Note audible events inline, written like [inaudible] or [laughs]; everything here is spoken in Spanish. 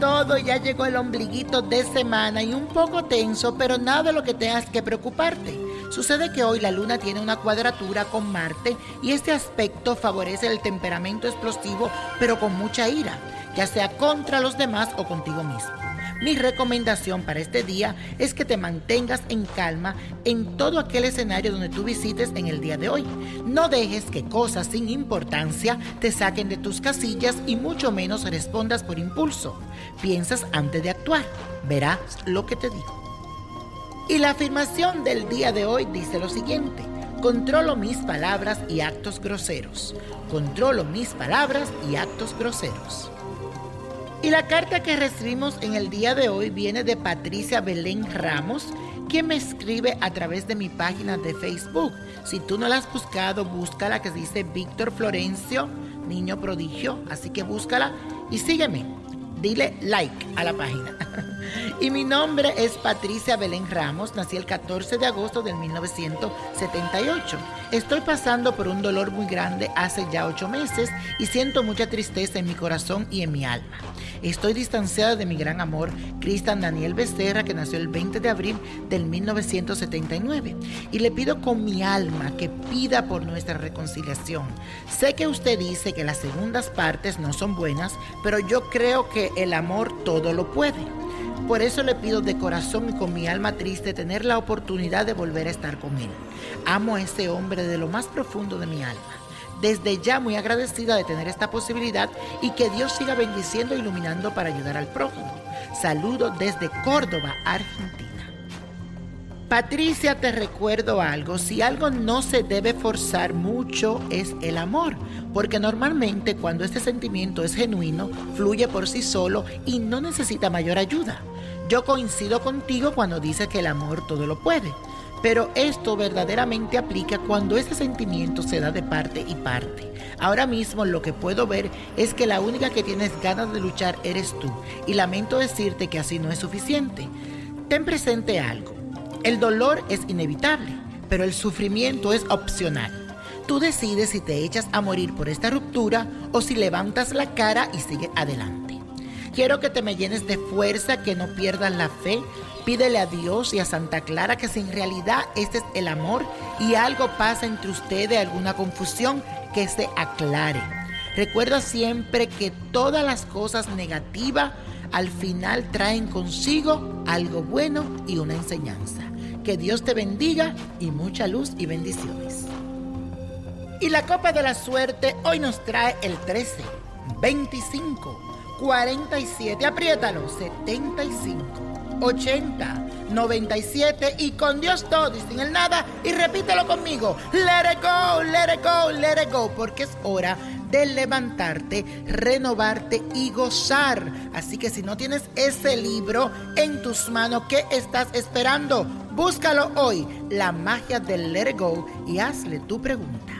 todo, ya llegó el ombliguito de semana y un poco tenso, pero nada de lo que tengas que preocuparte. Sucede que hoy la luna tiene una cuadratura con Marte y este aspecto favorece el temperamento explosivo, pero con mucha ira, ya sea contra los demás o contigo mismo. Mi recomendación para este día es que te mantengas en calma en todo aquel escenario donde tú visites en el día de hoy. No dejes que cosas sin importancia te saquen de tus casillas y mucho menos respondas por impulso. Piensas antes de actuar. Verás lo que te digo. Y la afirmación del día de hoy dice lo siguiente. Controlo mis palabras y actos groseros. Controlo mis palabras y actos groseros. Y la carta que recibimos en el día de hoy viene de Patricia Belén Ramos, quien me escribe a través de mi página de Facebook. Si tú no la has buscado, búscala que dice Víctor Florencio, niño prodigio. Así que búscala y sígueme. Dile like a la página. [laughs] Y mi nombre es Patricia Belén Ramos, nací el 14 de agosto del 1978. Estoy pasando por un dolor muy grande hace ya ocho meses y siento mucha tristeza en mi corazón y en mi alma. Estoy distanciada de mi gran amor, Cristian Daniel Becerra, que nació el 20 de abril del 1979. Y le pido con mi alma que pida por nuestra reconciliación. Sé que usted dice que las segundas partes no son buenas, pero yo creo que el amor todo lo puede. Por eso le pido de corazón y con mi alma triste tener la oportunidad de volver a estar con él. Amo a ese hombre de lo más profundo de mi alma. Desde ya muy agradecida de tener esta posibilidad y que Dios siga bendiciendo e iluminando para ayudar al prójimo. Saludo desde Córdoba, Argentina. Patricia, te recuerdo algo, si algo no se debe forzar mucho es el amor, porque normalmente cuando este sentimiento es genuino, fluye por sí solo y no necesita mayor ayuda. Yo coincido contigo cuando dices que el amor todo lo puede, pero esto verdaderamente aplica cuando ese sentimiento se da de parte y parte. Ahora mismo lo que puedo ver es que la única que tienes ganas de luchar eres tú, y lamento decirte que así no es suficiente. Ten presente algo. El dolor es inevitable, pero el sufrimiento es opcional. Tú decides si te echas a morir por esta ruptura o si levantas la cara y sigues adelante. Quiero que te me llenes de fuerza, que no pierdas la fe. Pídele a Dios y a Santa Clara que si en realidad este es el amor y algo pasa entre ustedes, alguna confusión, que se aclare. Recuerda siempre que todas las cosas negativas al final traen consigo algo bueno y una enseñanza. Que Dios te bendiga y mucha luz y bendiciones. Y la copa de la suerte hoy nos trae el 13, 25, 47, apriétalo, 75, 80, 97 y con Dios todo y sin el nada. Y repítelo conmigo, let it go, let it go, let it go, porque es hora de levantarte, renovarte y gozar. Así que si no tienes ese libro en tus manos, ¿qué estás esperando? Búscalo hoy, La magia del Let It Go, y hazle tu pregunta.